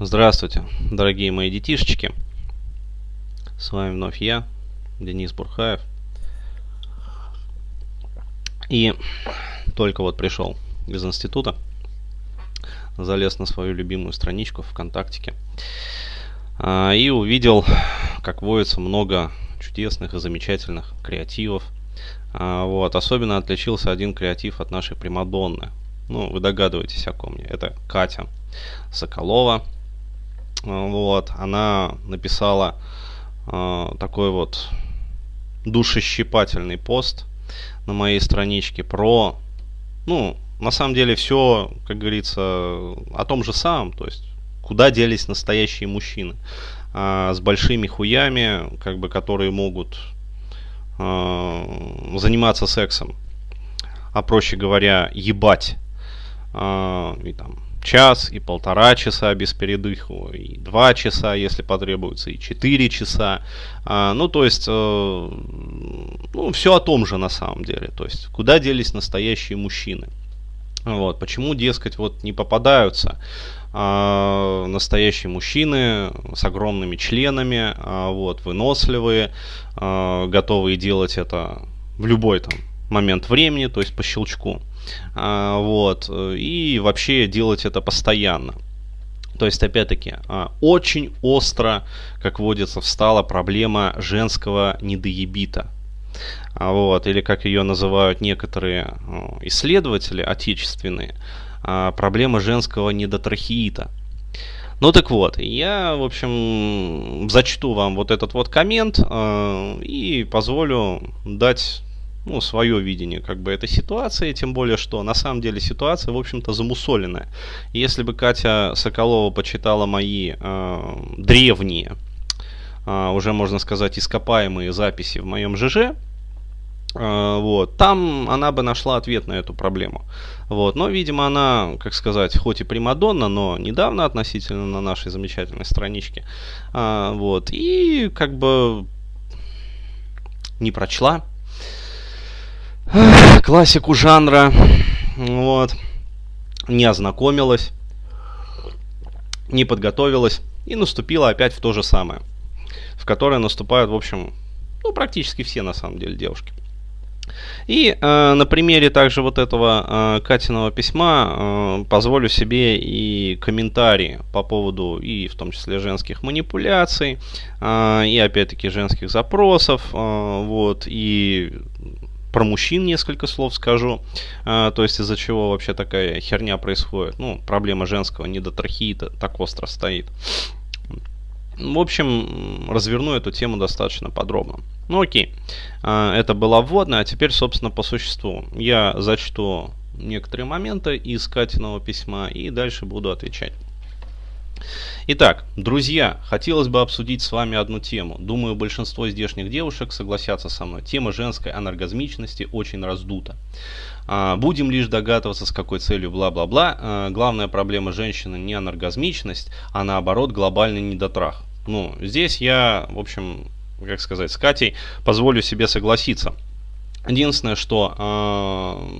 Здравствуйте, дорогие мои детишечки. С вами вновь я, Денис Бурхаев. И только вот пришел из института, залез на свою любимую страничку ВКонтактике а, и увидел, как водится много чудесных и замечательных креативов. А, вот, особенно отличился один креатив от нашей Примадонны. Ну, вы догадываетесь о ком мне. Это Катя Соколова, вот, она написала э, такой вот душещипательный пост на моей страничке про, ну, на самом деле все, как говорится, о том же самом, то есть куда делись настоящие мужчины. Э, с большими хуями, как бы, которые могут э, заниматься сексом, а проще говоря, ебать, э, и там час, и полтора часа без передыху, и два часа, если потребуется, и четыре часа. А, ну, то есть, э, ну, все о том же на самом деле. То есть, куда делись настоящие мужчины? Вот, почему, дескать, вот не попадаются а, настоящие мужчины с огромными членами, а, вот, выносливые, а, готовые делать это в любой там момент времени, то есть по щелчку. А, вот, и вообще делать это постоянно. То есть, опять-таки, а, очень остро, как водится, встала проблема женского недоебита. А, вот, или как ее называют некоторые исследователи отечественные, проблема женского недотрахеита. Ну так вот, я, в общем, зачту вам вот этот вот коммент и позволю дать ну, свое видение как бы этой ситуации, тем более, что на самом деле ситуация, в общем-то, замусоленная. Если бы Катя Соколова почитала мои э, древние, э, уже можно сказать, ископаемые записи в моем ЖЖ, э, вот, там она бы нашла ответ на эту проблему. Вот, но, видимо, она, как сказать, хоть и примадонна, но недавно относительно на нашей замечательной страничке. А, вот, и как бы не прочла классику жанра, вот, не ознакомилась, не подготовилась и наступила опять в то же самое, в которое наступают, в общем, ну, практически все на самом деле девушки. И э, на примере также вот этого э, Катиного письма э, позволю себе и комментарии по поводу и в том числе женских манипуляций, э, и опять-таки женских запросов, э, вот, и про мужчин несколько слов скажу, а, то есть из-за чего вообще такая херня происходит. Ну, проблема женского недотрахеита так остро стоит. В общем, разверну эту тему достаточно подробно. Ну окей, а, это была вводная, а теперь, собственно, по существу. Я зачту некоторые моменты из Катиного письма и дальше буду отвечать. Итак, друзья, хотелось бы обсудить с вами одну тему. Думаю, большинство здешних девушек согласятся со мной. Тема женской анаргазмичности очень раздута. А, будем лишь догадываться, с какой целью, бла-бла-бла. А, главная проблема женщины не анаргазмичность, а наоборот глобальный недотрах. Ну, здесь я, в общем, как сказать, с Катей позволю себе согласиться. Единственное, что, э,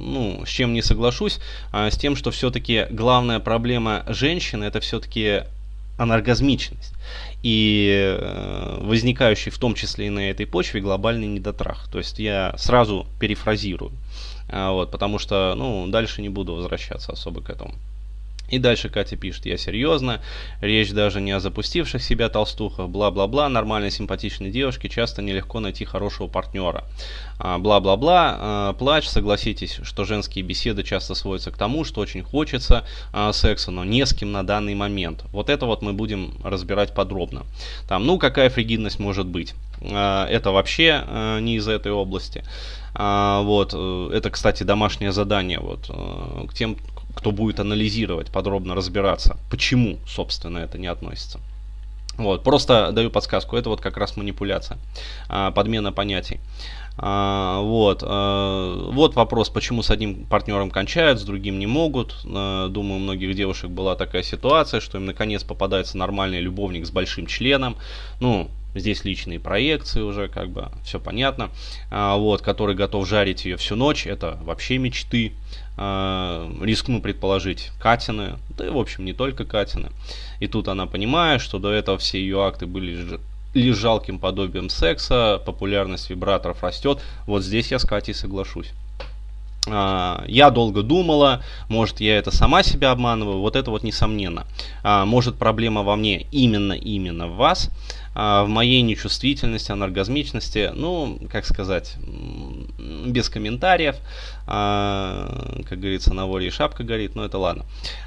ну, с чем не соглашусь, э, с тем, что все-таки главная проблема женщины это все-таки анаргазмичность и э, возникающий в том числе и на этой почве глобальный недотрах. То есть я сразу перефразирую, э, вот, потому что, ну, дальше не буду возвращаться особо к этому. И дальше Катя пишет, я серьезно, речь даже не о запустивших себя толстухах, бла-бла-бла, нормальной симпатичной девушке часто нелегко найти хорошего партнера. А, бла-бла-бла, а, плач, согласитесь, что женские беседы часто сводятся к тому, что очень хочется а, секса, но не с кем на данный момент. Вот это вот мы будем разбирать подробно. Там, ну, какая фригидность может быть? Это вообще не из этой области. Вот, э, это, кстати, домашнее задание вот, э, к тем, кто будет анализировать, подробно разбираться, почему, собственно, это не относится. Вот, просто даю подсказку, это вот как раз манипуляция, а, подмена понятий. А, вот, а, вот вопрос, почему с одним партнером кончают, с другим не могут. Думаю, у многих девушек была такая ситуация, что им наконец попадается нормальный любовник с большим членом. Ну, здесь личные проекции уже, как бы, все понятно, вот, который готов жарить ее всю ночь, это вообще мечты, рискну предположить, Катины, да и, в общем, не только Катины. И тут она понимает, что до этого все ее акты были лишь жалким подобием секса, популярность вибраторов растет, вот здесь я с Катей соглашусь. А, я долго думала, может я это сама себя обманываю, вот это вот несомненно. А, может проблема во мне именно, именно в вас, в моей нечувствительности, анаргазмичности, ну, как сказать, без комментариев, как говорится, на воре и шапка горит, но это ладно.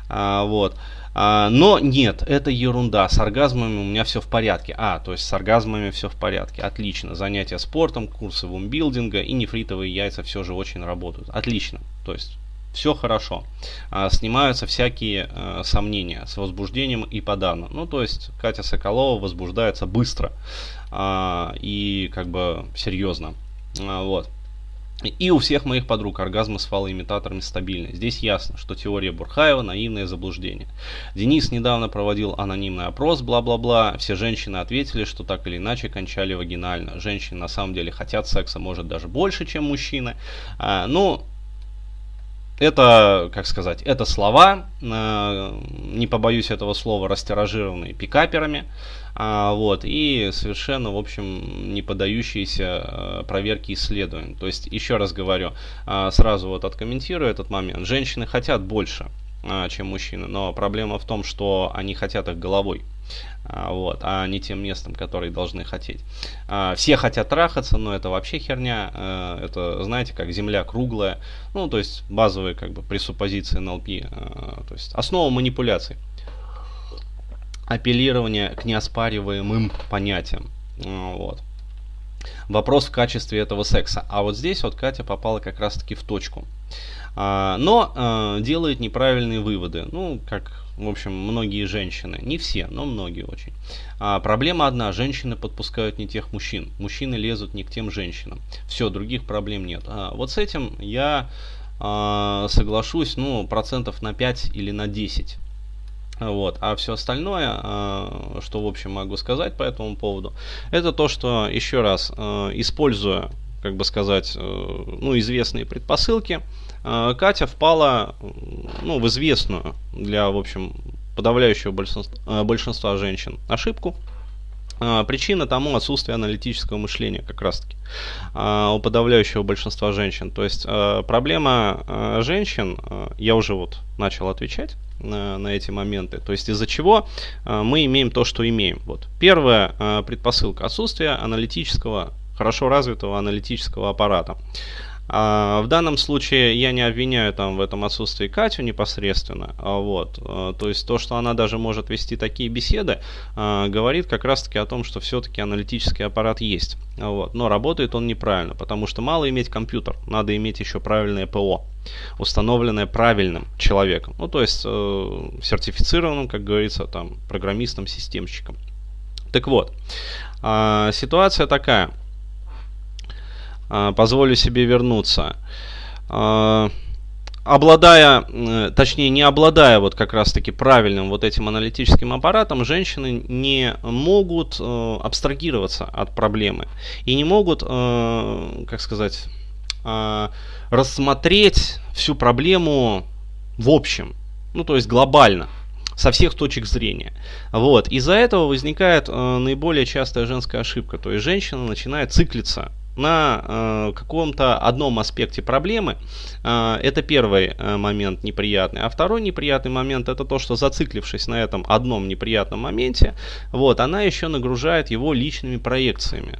Вот. А, но нет, это ерунда. С оргазмами у меня все в порядке. А, то есть с оргазмами все в порядке. Отлично. Занятия спортом, курсы вумбилдинга и нефритовые яйца все же очень работают. Отлично. То есть все хорошо. А, снимаются всякие а, сомнения с возбуждением и подавно. Ну, то есть Катя Соколова возбуждается быстро а, и как бы серьезно. А, вот. И у всех моих подруг оргазмы с фалоимитаторами стабильны. Здесь ясно, что теория Бурхаева – наивное заблуждение. Денис недавно проводил анонимный опрос, бла-бла-бла. Все женщины ответили, что так или иначе кончали вагинально. Женщины на самом деле хотят секса, может, даже больше, чем мужчины. А, ну, это, как сказать, это слова, э, не побоюсь этого слова, растиражированные пикаперами, а, вот, и совершенно, в общем, не поддающиеся э, проверке исследований. То есть, еще раз говорю, а, сразу вот откомментирую этот момент. Женщины хотят больше, чем мужчины, но проблема в том, что они хотят их головой. А, вот, а не тем местом, который должны хотеть. А, все хотят трахаться, но это вообще херня. А, это, знаете, как земля круглая. Ну, то есть базовые как бы пресуппозиции НЛП. То есть основа манипуляций. Апеллирование к неоспариваемым понятиям. Вот. Вопрос в качестве этого секса. А вот здесь вот Катя попала как раз таки в точку. Но делает неправильные выводы. Ну, как в общем, многие женщины, не все, но многие очень. А проблема одна, женщины подпускают не тех мужчин, мужчины лезут не к тем женщинам. Все, других проблем нет. А вот с этим я а, соглашусь, ну, процентов на 5 или на 10. Вот. А все остальное, а, что в общем могу сказать по этому поводу, это то, что еще раз, а, используя, как бы сказать, э, ну, известные предпосылки, а, Катя впала ну, в известную для, в общем, подавляющего большинства, а, большинства женщин ошибку. А, причина тому отсутствие аналитического мышления как раз таки у подавляющего большинства женщин. То есть проблема женщин, я уже вот начал отвечать на, на эти моменты. То есть из-за чего мы имеем то, что имеем. Вот. Первая предпосылка отсутствие аналитического, хорошо развитого аналитического аппарата. А, в данном случае я не обвиняю там в этом отсутствии Катю непосредственно, а, вот, а, то есть то, что она даже может вести такие беседы, а, говорит как раз-таки о том, что все-таки аналитический аппарат есть, а, вот, но работает он неправильно, потому что мало иметь компьютер, надо иметь еще правильное ПО, установленное правильным человеком, ну то есть э, сертифицированным, как говорится, там программистом-системщиком. Так вот, э, ситуация такая – позволю себе вернуться. А, обладая, э, точнее не обладая вот как раз таки правильным вот этим аналитическим аппаратом, женщины не могут э, абстрагироваться от проблемы и не могут, э, как сказать, рассмотреть всю проблему в общем, ну то есть глобально со всех точек зрения. Вот. Из-за этого возникает э, наиболее частая женская ошибка. То есть женщина начинает циклиться на э, каком-то одном аспекте проблемы. Э, это первый э, момент неприятный. А второй неприятный момент это то, что зациклившись на этом одном неприятном моменте, вот, она еще нагружает его личными проекциями.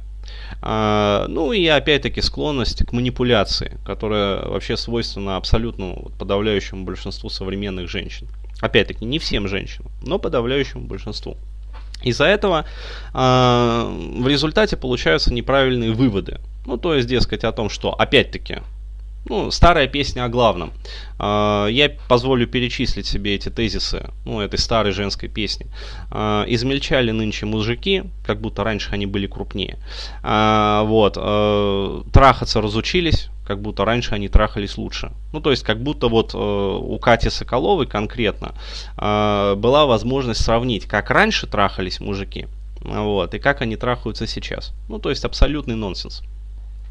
Uh, ну и опять-таки склонность к манипуляции, которая вообще свойственна абсолютно подавляющему большинству современных женщин. Опять-таки не всем женщинам, но подавляющему большинству. Из-за этого э, в результате получаются неправильные выводы. Ну, то есть, дескать, о том, что, опять-таки, ну, старая песня о главном. Э, я позволю перечислить себе эти тезисы, ну, этой старой женской песни. Э, измельчали нынче мужики, как будто раньше они были крупнее. Э, вот, э, трахаться разучились, как будто раньше они трахались лучше. Ну, то есть, как будто вот э, у Кати Соколовой конкретно э, была возможность сравнить, как раньше трахались мужики, вот, и как они трахаются сейчас. Ну, то есть абсолютный нонсенс.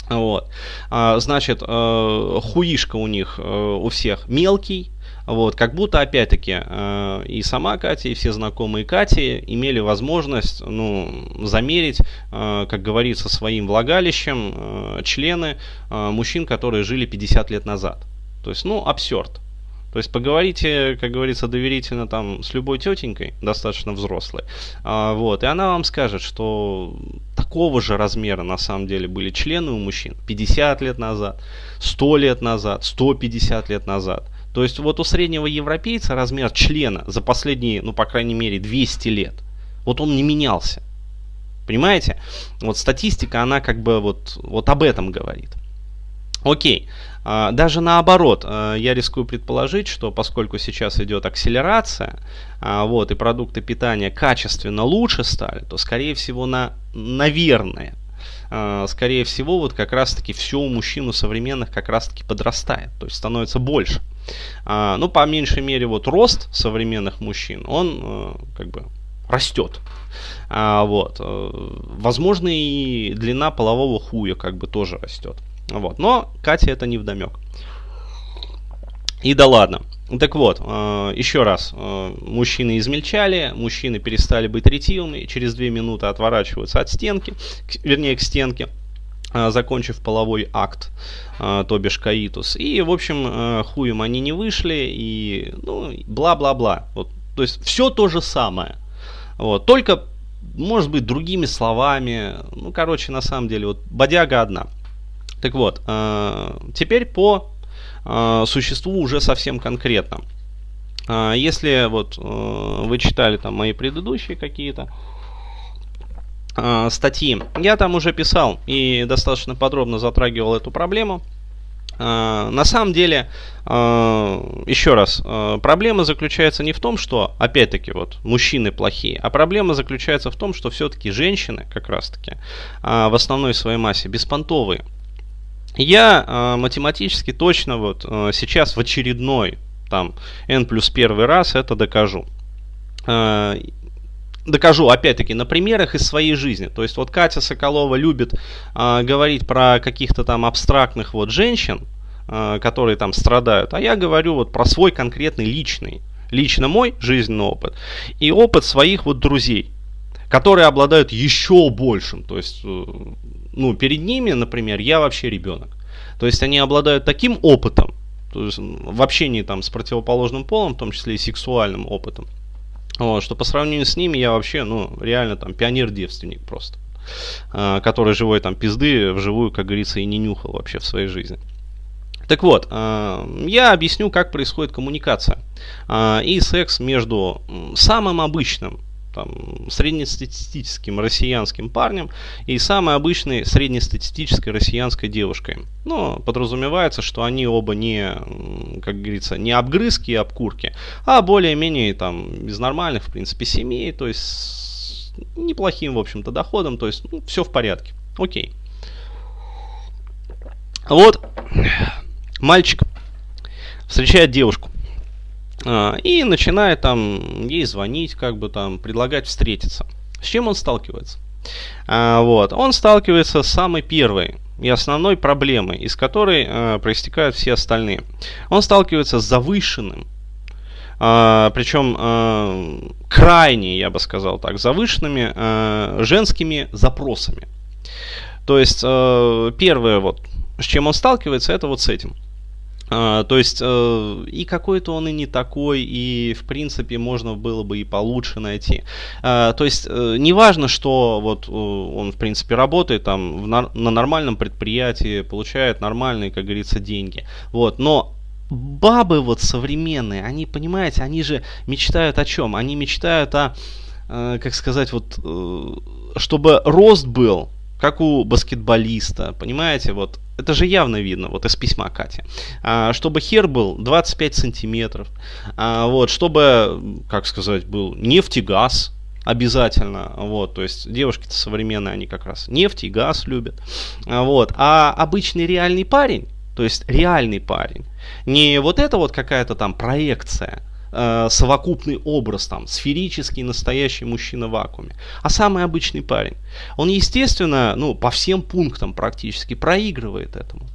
Вот. А, значит, э, хуишка у них э, у всех мелкий, вот, как будто, опять-таки, э, и сама Катя, и все знакомые Кати имели возможность, ну, замерить, э, как говорится, своим влагалищем э, члены мужчин, которые жили 50 лет назад. То есть, ну, абсурд. То есть поговорите, как говорится, доверительно там с любой тетенькой, достаточно взрослой, а, вот, и она вам скажет, что такого же размера на самом деле были члены у мужчин 50 лет назад, 100 лет назад, 150 лет назад. То есть вот у среднего европейца размер члена за последние, ну по крайней мере, 200 лет, вот он не менялся. Понимаете? Вот статистика, она как бы вот, вот об этом говорит. Окей, а, даже наоборот, а, я рискую предположить, что поскольку сейчас идет акселерация, а, вот, и продукты питания качественно лучше стали, то, скорее всего, на, наверное, скорее всего, вот как раз-таки все у мужчин у современных как раз-таки подрастает, то есть становится больше. Ну, по меньшей мере, вот рост современных мужчин, он как бы растет. Вот. Э, возможно, и длина полового хуя как бы тоже растет. Вот. Но Кате это не вдомек. И да ладно. Так вот, э, еще раз, э, мужчины измельчали, мужчины перестали быть ретивыми, через две минуты отворачиваются от стенки, вернее к стенке, э, закончив половой акт, то бишь каитус. И, в общем, хуем они не вышли, и, ну, бла-бла-бла. Вот, то есть, все то же самое. Вот, только, может быть, другими словами. Ну, короче, на самом деле, вот, бодяга одна – так вот, теперь по э, существу уже совсем конкретно. Э, если вот вы читали там мои предыдущие какие-то статьи, я там уже писал и достаточно подробно затрагивал эту проблему. На самом деле, еще раз, проблема заключается не в том, что, опять-таки, вот мужчины плохие, а проблема заключается в том, что все-таки женщины, как раз-таки, в основной своей массе беспонтовые. Я э, математически точно вот э, сейчас в очередной там n плюс первый раз это докажу. Э, докажу опять-таки на примерах из своей жизни. То есть вот Катя Соколова любит э, говорить про каких-то там абстрактных вот женщин, э, которые там страдают, а я говорю вот про свой конкретный личный, лично мой жизненный опыт и опыт своих вот друзей, которые обладают еще большим, то есть э, ну, перед ними, например, я вообще ребенок. То есть они обладают таким опытом, то есть в общении там с противоположным полом, в том числе и сексуальным опытом, вот, что по сравнению с ними я вообще, ну, реально там пионер-девственник просто, э, который живой там пизды вживую, как говорится, и не нюхал вообще в своей жизни. Так вот, э, я объясню, как происходит коммуникация э, и секс между самым обычным там, среднестатистическим россиянским парнем и самой обычной среднестатистической россиянской девушкой. Но подразумевается, что они оба не, как говорится, не обгрызки и обкурки, а более-менее там из нормальных, в принципе, семей, то есть неплохим, в общем-то, доходом, то есть ну, все в порядке. Окей. Вот мальчик встречает девушку. А, и начинает там ей звонить, как бы там предлагать встретиться. С чем он сталкивается? А, вот. Он сталкивается с самой первой и основной проблемой, из которой а, проистекают все остальные. Он сталкивается с завышенным, а, причем а, крайне, я бы сказал так, завышенными а, женскими запросами. То есть а, первое, вот, с чем он сталкивается, это вот с этим. А, то есть э, и какой-то он и не такой, и в принципе можно было бы и получше найти. А, то есть э, не важно, что вот э, он в принципе работает там на нормальном предприятии, получает нормальные, как говорится, деньги. Вот, но бабы вот современные, они, понимаете, они же мечтают о чем? Они мечтают о, как сказать, вот, чтобы рост был, как у баскетболиста, понимаете, вот это же явно видно, вот из письма Кати. А, чтобы хер был 25 сантиметров. А, вот, чтобы, как сказать, был нефтегаз обязательно. Вот, то есть девушки-то современные, они как раз нефть и газ любят. А, вот, а обычный реальный парень, то есть реальный парень, не вот это вот какая-то там проекция, э, совокупный образ, там, сферический настоящий мужчина в вакууме, а самый обычный парень. Он, естественно, ну, по всем пунктам практически проигрывает этому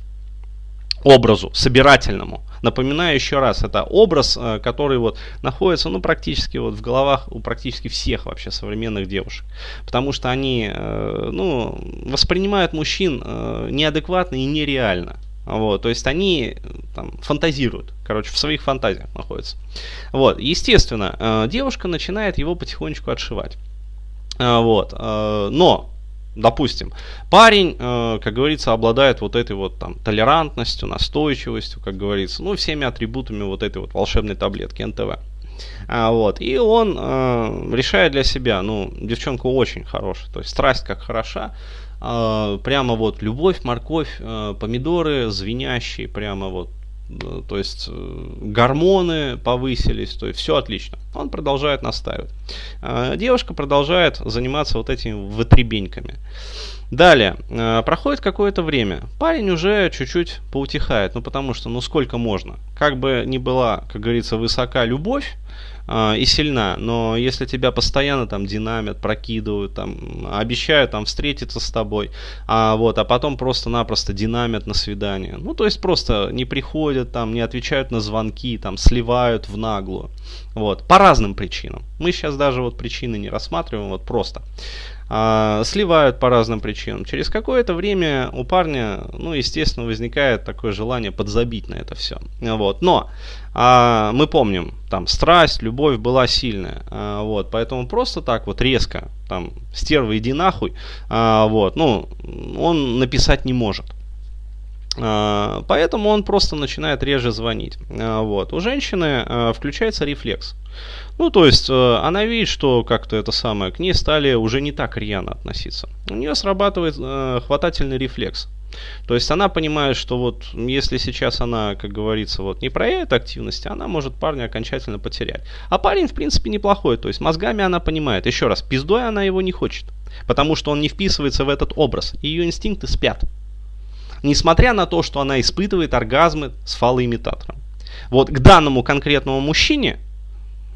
образу собирательному. Напоминаю еще раз, это образ, э, который вот находится, ну, практически вот в головах у практически всех вообще современных девушек. Потому что они, э, ну, воспринимают мужчин э, неадекватно и нереально. Вот, то есть они там фантазируют, короче, в своих фантазиях находятся. Вот, естественно, девушка начинает его потихонечку отшивать. Вот, но допустим, парень, э, как говорится, обладает вот этой вот там толерантностью, настойчивостью, как говорится, ну, всеми атрибутами вот этой вот волшебной таблетки НТВ. А, вот, и он э, решает для себя, ну, девчонка очень хорошая, то есть страсть как хороша, э, прямо вот любовь, морковь, э, помидоры звенящие, прямо вот то есть э, гормоны повысились, то есть все отлично. Он продолжает настаивать. А девушка продолжает заниматься вот этими вытребеньками. Далее, э, проходит какое-то время, парень уже чуть-чуть поутихает, ну потому что, ну сколько можно. Как бы ни была, как говорится, высока любовь, и сильна, но если тебя постоянно там динамят, прокидывают, там, обещают там встретиться с тобой, а, вот, а потом просто-напросто динамят на свидание, ну, то есть просто не приходят, там, не отвечают на звонки, там, сливают в наглую, вот, по разным причинам. Мы сейчас даже вот причины не рассматриваем, вот просто а, сливают по разным причинам. Через какое-то время у парня, ну, естественно, возникает такое желание подзабить на это все. Вот. Но а, мы помним, там страсть, любовь была сильная. А, вот. Поэтому просто так вот резко, там, стерва, иди нахуй, а, вот, ну, он написать не может. А, поэтому он просто начинает реже звонить. А, вот. У женщины а, включается рефлекс. Ну, то есть, э, она видит, что как-то это самое, к ней стали уже не так рьяно относиться. У нее срабатывает э, хватательный рефлекс. То есть она понимает, что вот если сейчас она, как говорится, вот не проявит активности, она может парня окончательно потерять. А парень, в принципе, неплохой. То есть мозгами она понимает. Еще раз, пиздой она его не хочет. Потому что он не вписывается в этот образ. Ее инстинкты спят. Несмотря на то, что она испытывает оргазмы с фалоимитатором. Вот к данному конкретному мужчине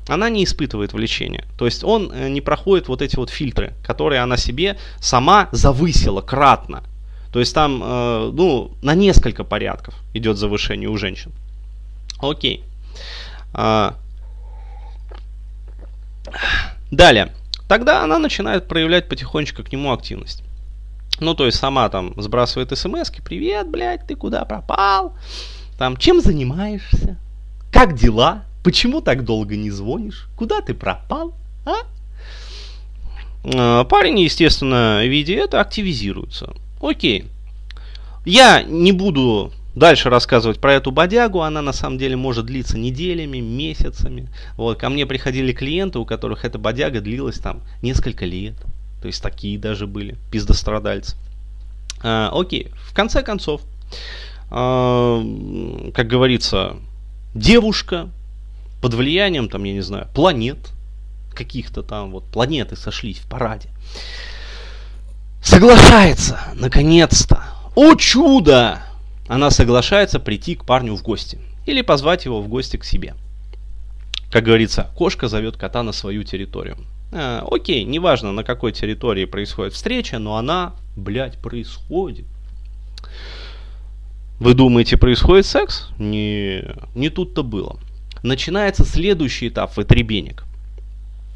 она не испытывает влечения. То есть он э, не проходит вот эти вот фильтры, которые она себе сама завысила кратно. То есть там, э, ну, на несколько порядков идет завышение у женщин. Окей. А... Далее. Тогда она начинает проявлять потихонечку к нему активность. Ну, то есть сама там сбрасывает смс привет, блядь, ты куда пропал? Там, чем занимаешься? Как дела? Почему так долго не звонишь? Куда ты пропал? А? а? Парень, естественно, видя это, активизируется. Окей. Я не буду дальше рассказывать про эту бодягу. Она на самом деле может длиться неделями, месяцами. Вот, ко мне приходили клиенты, у которых эта бодяга длилась там несколько лет. То есть такие даже были, пиздострадальцы. А, окей, в конце концов, а, как говорится, девушка под влиянием, там, я не знаю, планет, каких-то там вот планеты сошлись в параде. Соглашается, наконец-то. О чудо! Она соглашается прийти к парню в гости. Или позвать его в гости к себе. Как говорится, кошка зовет кота на свою территорию. А, окей, неважно на какой территории происходит встреча, но она, блядь, происходит. Вы думаете, происходит секс? Не, не тут-то было начинается следующий этап вытребенек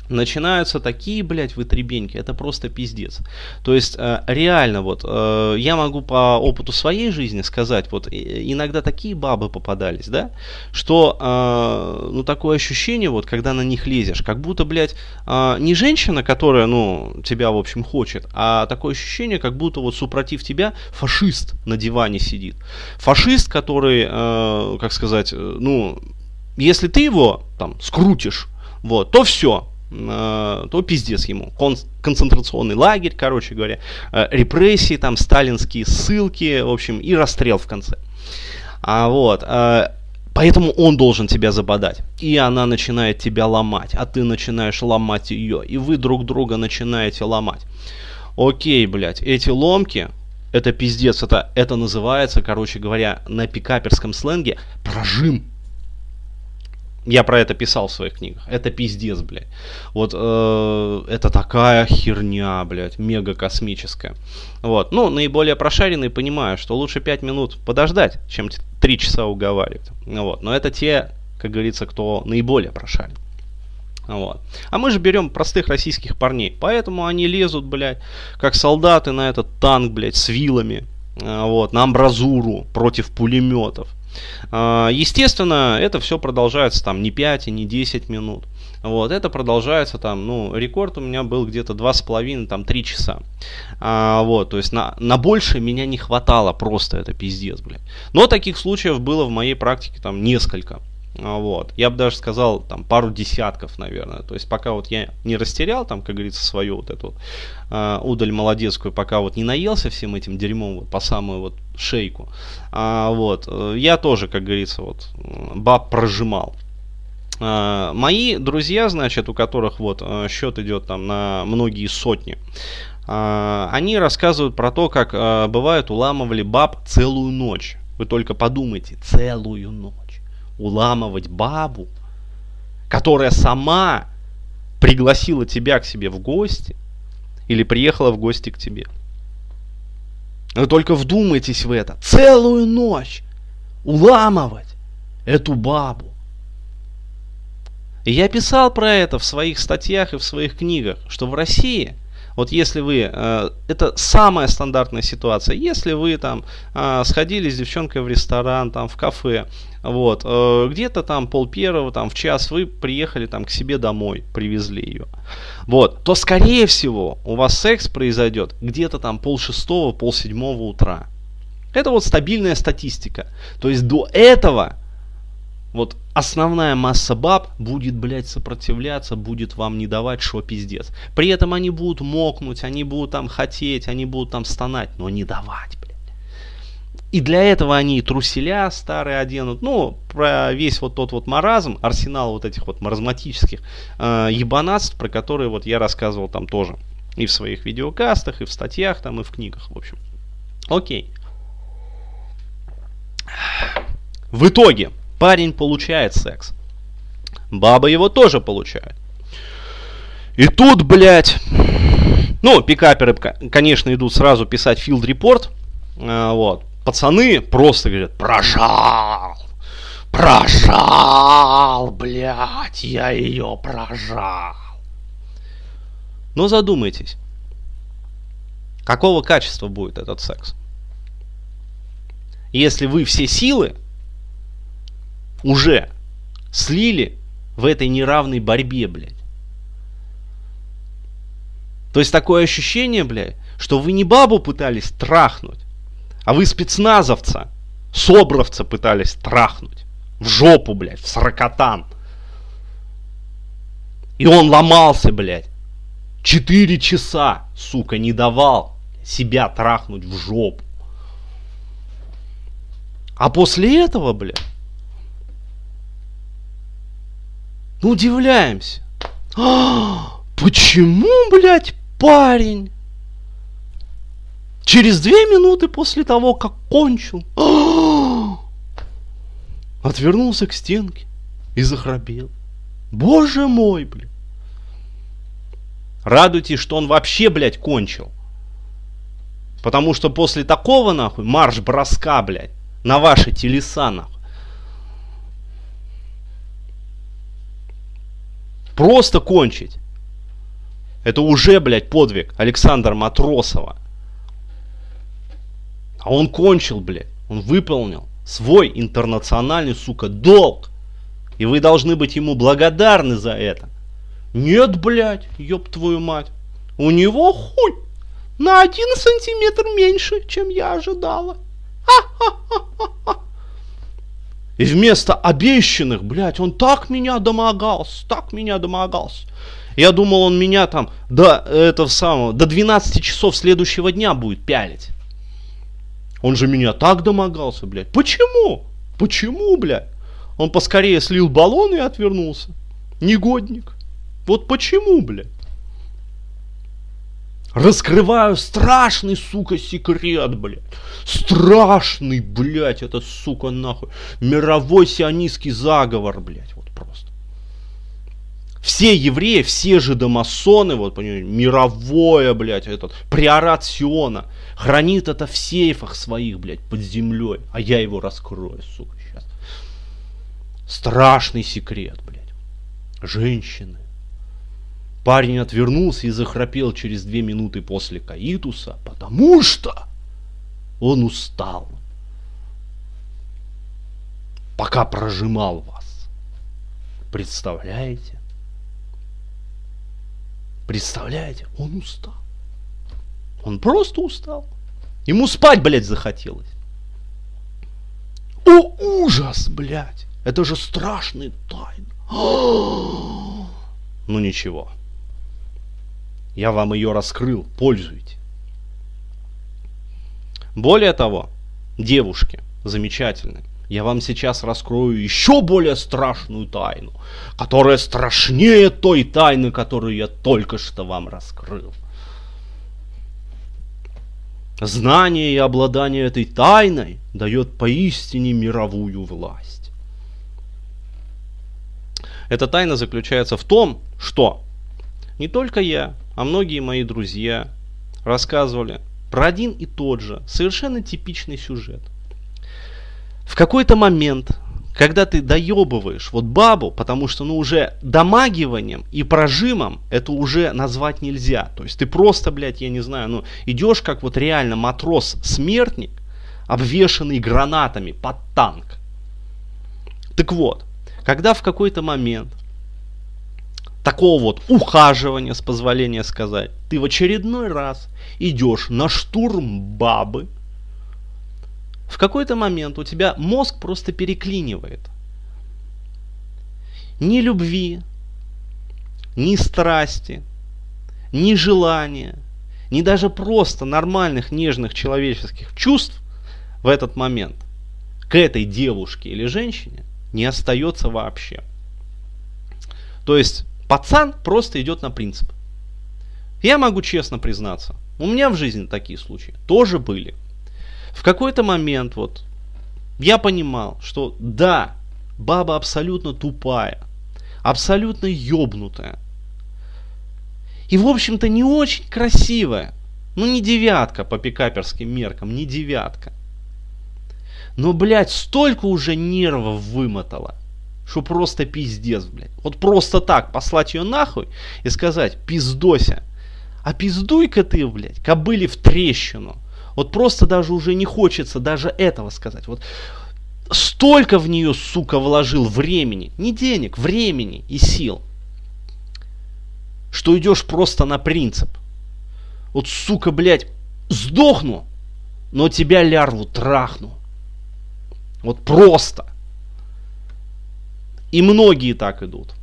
начинаются такие, блядь, вытребеньки, это просто пиздец. То есть, э, реально, вот, э, я могу по опыту своей жизни сказать, вот, иногда такие бабы попадались, да, что, э, ну, такое ощущение, вот, когда на них лезешь, как будто, блядь, не женщина, которая, ну, тебя, в общем, хочет, а такое ощущение, как будто вот супротив тебя фашист на диване сидит. Фашист, который, как сказать, ну, если ты его там скрутишь, вот, то все, то пиздец ему. Кон- концентрационный лагерь, короче говоря, э, репрессии, там сталинские ссылки, в общем, и расстрел в конце. А вот, э, поэтому он должен тебя забодать. И она начинает тебя ломать, а ты начинаешь ломать ее, и вы друг друга начинаете ломать. Окей, блядь, эти ломки, это пиздец, это, это называется, короче говоря, на пикаперском сленге прожим Я про это писал в своих книгах. Это пиздец, блядь. Вот э, это такая херня, блядь, мега космическая. Вот. Ну, наиболее прошаренные понимают, что лучше 5 минут подождать, чем 3 часа уговаривать. Вот. Но это те, как говорится, кто наиболее прошарен. Вот. А мы же берем простых российских парней. Поэтому они лезут, блядь, как солдаты на этот танк, блядь, с вилами. Э, вот, на амбразуру против пулеметов. А, естественно, это все продолжается там не 5 и не 10 минут. Вот, это продолжается там, ну, рекорд у меня был где-то 2,5, там 3 часа. А, вот, то есть на, на больше меня не хватало просто, это пиздец, блядь. Но таких случаев было в моей практике там несколько. А, вот. Я бы даже сказал, там, пару десятков, наверное. То есть, пока вот я не растерял, там, как говорится, свою вот эту э, удаль молодецкую, пока вот не наелся всем этим дерьмом вот, по самую вот шейку, а, вот, я тоже, как говорится, вот, баб прожимал. А, мои друзья, значит, у которых вот э, счет идет там на многие сотни, а, они рассказывают про то, как а, бывает уламывали баб целую ночь. Вы только подумайте, целую ночь уламывать бабу, которая сама пригласила тебя к себе в гости или приехала в гости к тебе. Вы только вдумайтесь в это. Целую ночь уламывать эту бабу. И я писал про это в своих статьях и в своих книгах, что в России – вот если вы, э, это самая стандартная ситуация, если вы там э, сходили с девчонкой в ресторан, там в кафе, вот, э, где-то там пол первого, там в час вы приехали там к себе домой, привезли ее, вот, то скорее всего у вас секс произойдет где-то там пол шестого, пол седьмого утра. Это вот стабильная статистика. То есть до этого вот основная масса баб будет, блядь, сопротивляться, будет вам не давать, что пиздец. При этом они будут мокнуть, они будут там хотеть, они будут там стонать, но не давать, блядь. И для этого они труселя старые оденут. Ну, про весь вот тот вот маразм, арсенал вот этих вот маразматических э, ебанатств, про которые вот я рассказывал там тоже. И в своих видеокастах, и в статьях там, и в книгах, в общем. Окей. В итоге, Парень получает секс. Баба его тоже получает. И тут, блядь, ну, пикаперы, конечно, идут сразу писать report. А, вот. Пацаны просто говорят, прожал, прожал, блядь, я ее прожал. Но задумайтесь, какого качества будет этот секс? Если вы все силы уже слили в этой неравной борьбе, блядь. То есть такое ощущение, блядь, что вы не бабу пытались трахнуть, а вы спецназовца, собровца пытались трахнуть. В жопу, блядь, в сорокотан. И он ломался, блядь. Четыре часа, сука, не давал себя трахнуть в жопу. А после этого, блядь, удивляемся. А, почему, блядь, парень через две минуты после того, как кончил, а, отвернулся к стенке и захрапел. Боже мой, блядь. Радуйтесь, что он вообще, блядь, кончил. Потому что после такого, нахуй, марш броска, блядь, на ваши телеса, нахуй. Просто кончить. Это уже, блядь, подвиг Александра Матросова. А он кончил, блядь. Он выполнил свой интернациональный, сука, долг. И вы должны быть ему благодарны за это. Нет, блядь, ёб твою мать. У него хуй на один сантиметр меньше, чем я ожидала. Ха-ха-ха-ха. И вместо обещанных, блядь, он так меня домогался, так меня домогался. Я думал, он меня там до этого самого, до 12 часов следующего дня будет пялить. Он же меня так домогался, блядь. Почему? Почему, блядь? Он поскорее слил баллон и отвернулся. Негодник. Вот почему, блядь? Раскрываю страшный, сука, секрет, блядь. Страшный, блядь, это, сука, нахуй. Мировой сионистский заговор, блядь, вот просто. Все евреи, все же домасоны, вот, понимаете, мировое, блядь, этот, приорат Сиона, хранит это в сейфах своих, блядь, под землей, а я его раскрою, сука, сейчас. Страшный секрет, блядь. Женщины, Парень отвернулся и захрапел через две минуты после каитуса, потому что он устал. Пока прожимал вас. Представляете? Представляете? Он устал. Он просто устал. Ему спать, блядь, захотелось. О, ужас, блядь! Это же страшный тайн. Ну ничего. Я вам ее раскрыл, пользуйтесь. Более того, девушки замечательные, я вам сейчас раскрою еще более страшную тайну, которая страшнее той тайны, которую я только что вам раскрыл. Знание и обладание этой тайной дает поистине мировую власть. Эта тайна заключается в том, что не только я, а многие мои друзья рассказывали про один и тот же, совершенно типичный сюжет. В какой-то момент, когда ты доебываешь вот бабу, потому что ну уже домагиванием и прожимом это уже назвать нельзя. То есть ты просто, блядь, я не знаю, ну идешь как вот реально матрос-смертник, обвешанный гранатами под танк. Так вот, когда в какой-то момент такого вот ухаживания, с позволения сказать, ты в очередной раз идешь на штурм бабы, в какой-то момент у тебя мозг просто переклинивает. Ни любви, ни страсти, ни желания, ни даже просто нормальных нежных человеческих чувств в этот момент к этой девушке или женщине не остается вообще. То есть Пацан просто идет на принцип. Я могу честно признаться, у меня в жизни такие случаи тоже были. В какой-то момент вот я понимал, что да, баба абсолютно тупая, абсолютно ёбнутая. И, в общем-то, не очень красивая. Ну, не девятка по пикаперским меркам, не девятка. Но, блядь, столько уже нервов вымотала – что просто пиздец, блядь. Вот просто так послать ее нахуй и сказать, пиздося. А пиздуй-ка ты, блядь, кобыли в трещину. Вот просто даже уже не хочется даже этого сказать. Вот столько в нее, сука, вложил времени, не денег, времени и сил, что идешь просто на принцип. Вот, сука, блядь, сдохну, но тебя лярву трахну. Вот просто. И многие так идут.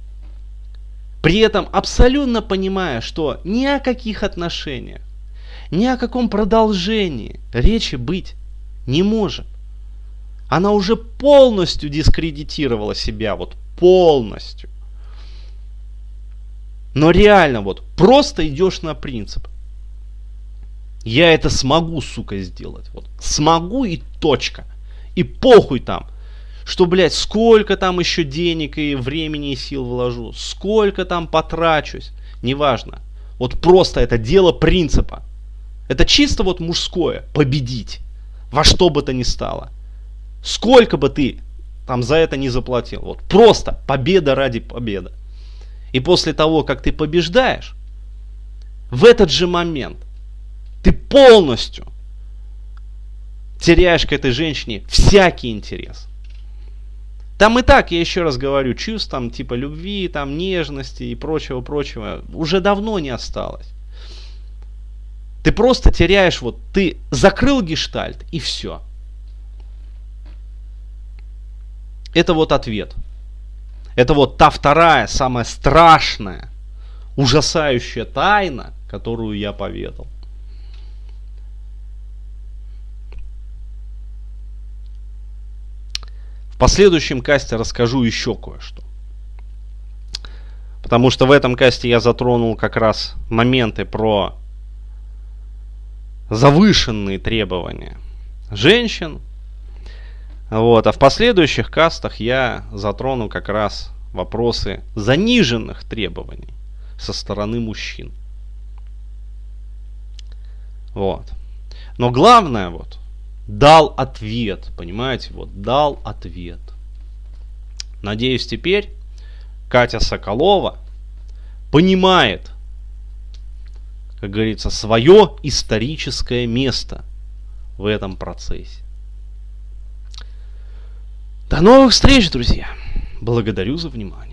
При этом абсолютно понимая, что ни о каких отношениях, ни о каком продолжении речи быть не может. Она уже полностью дискредитировала себя, вот полностью. Но реально вот просто идешь на принцип. Я это смогу, сука, сделать. Вот смогу и точка. И похуй там, что, блядь, сколько там еще денег и времени и сил вложу, сколько там потрачусь, неважно. Вот просто это дело принципа. Это чисто вот мужское, победить, во что бы то ни стало. Сколько бы ты там за это не заплатил. Вот просто победа ради победы. И после того, как ты побеждаешь, в этот же момент ты полностью теряешь к этой женщине всякий интерес. Там и так, я еще раз говорю, чувств там типа любви, там нежности и прочего-прочего уже давно не осталось. Ты просто теряешь, вот ты закрыл гештальт и все. Это вот ответ. Это вот та вторая, самая страшная, ужасающая тайна, которую я поведал. Последующем касте расскажу еще кое-что. Потому что в этом касте я затронул как раз моменты про завышенные требования женщин. Вот. А в последующих кастах я затрону как раз вопросы заниженных требований со стороны мужчин. Вот. Но главное вот, дал ответ, понимаете, вот, дал ответ. Надеюсь, теперь Катя Соколова понимает, как говорится, свое историческое место в этом процессе. До новых встреч, друзья! Благодарю за внимание.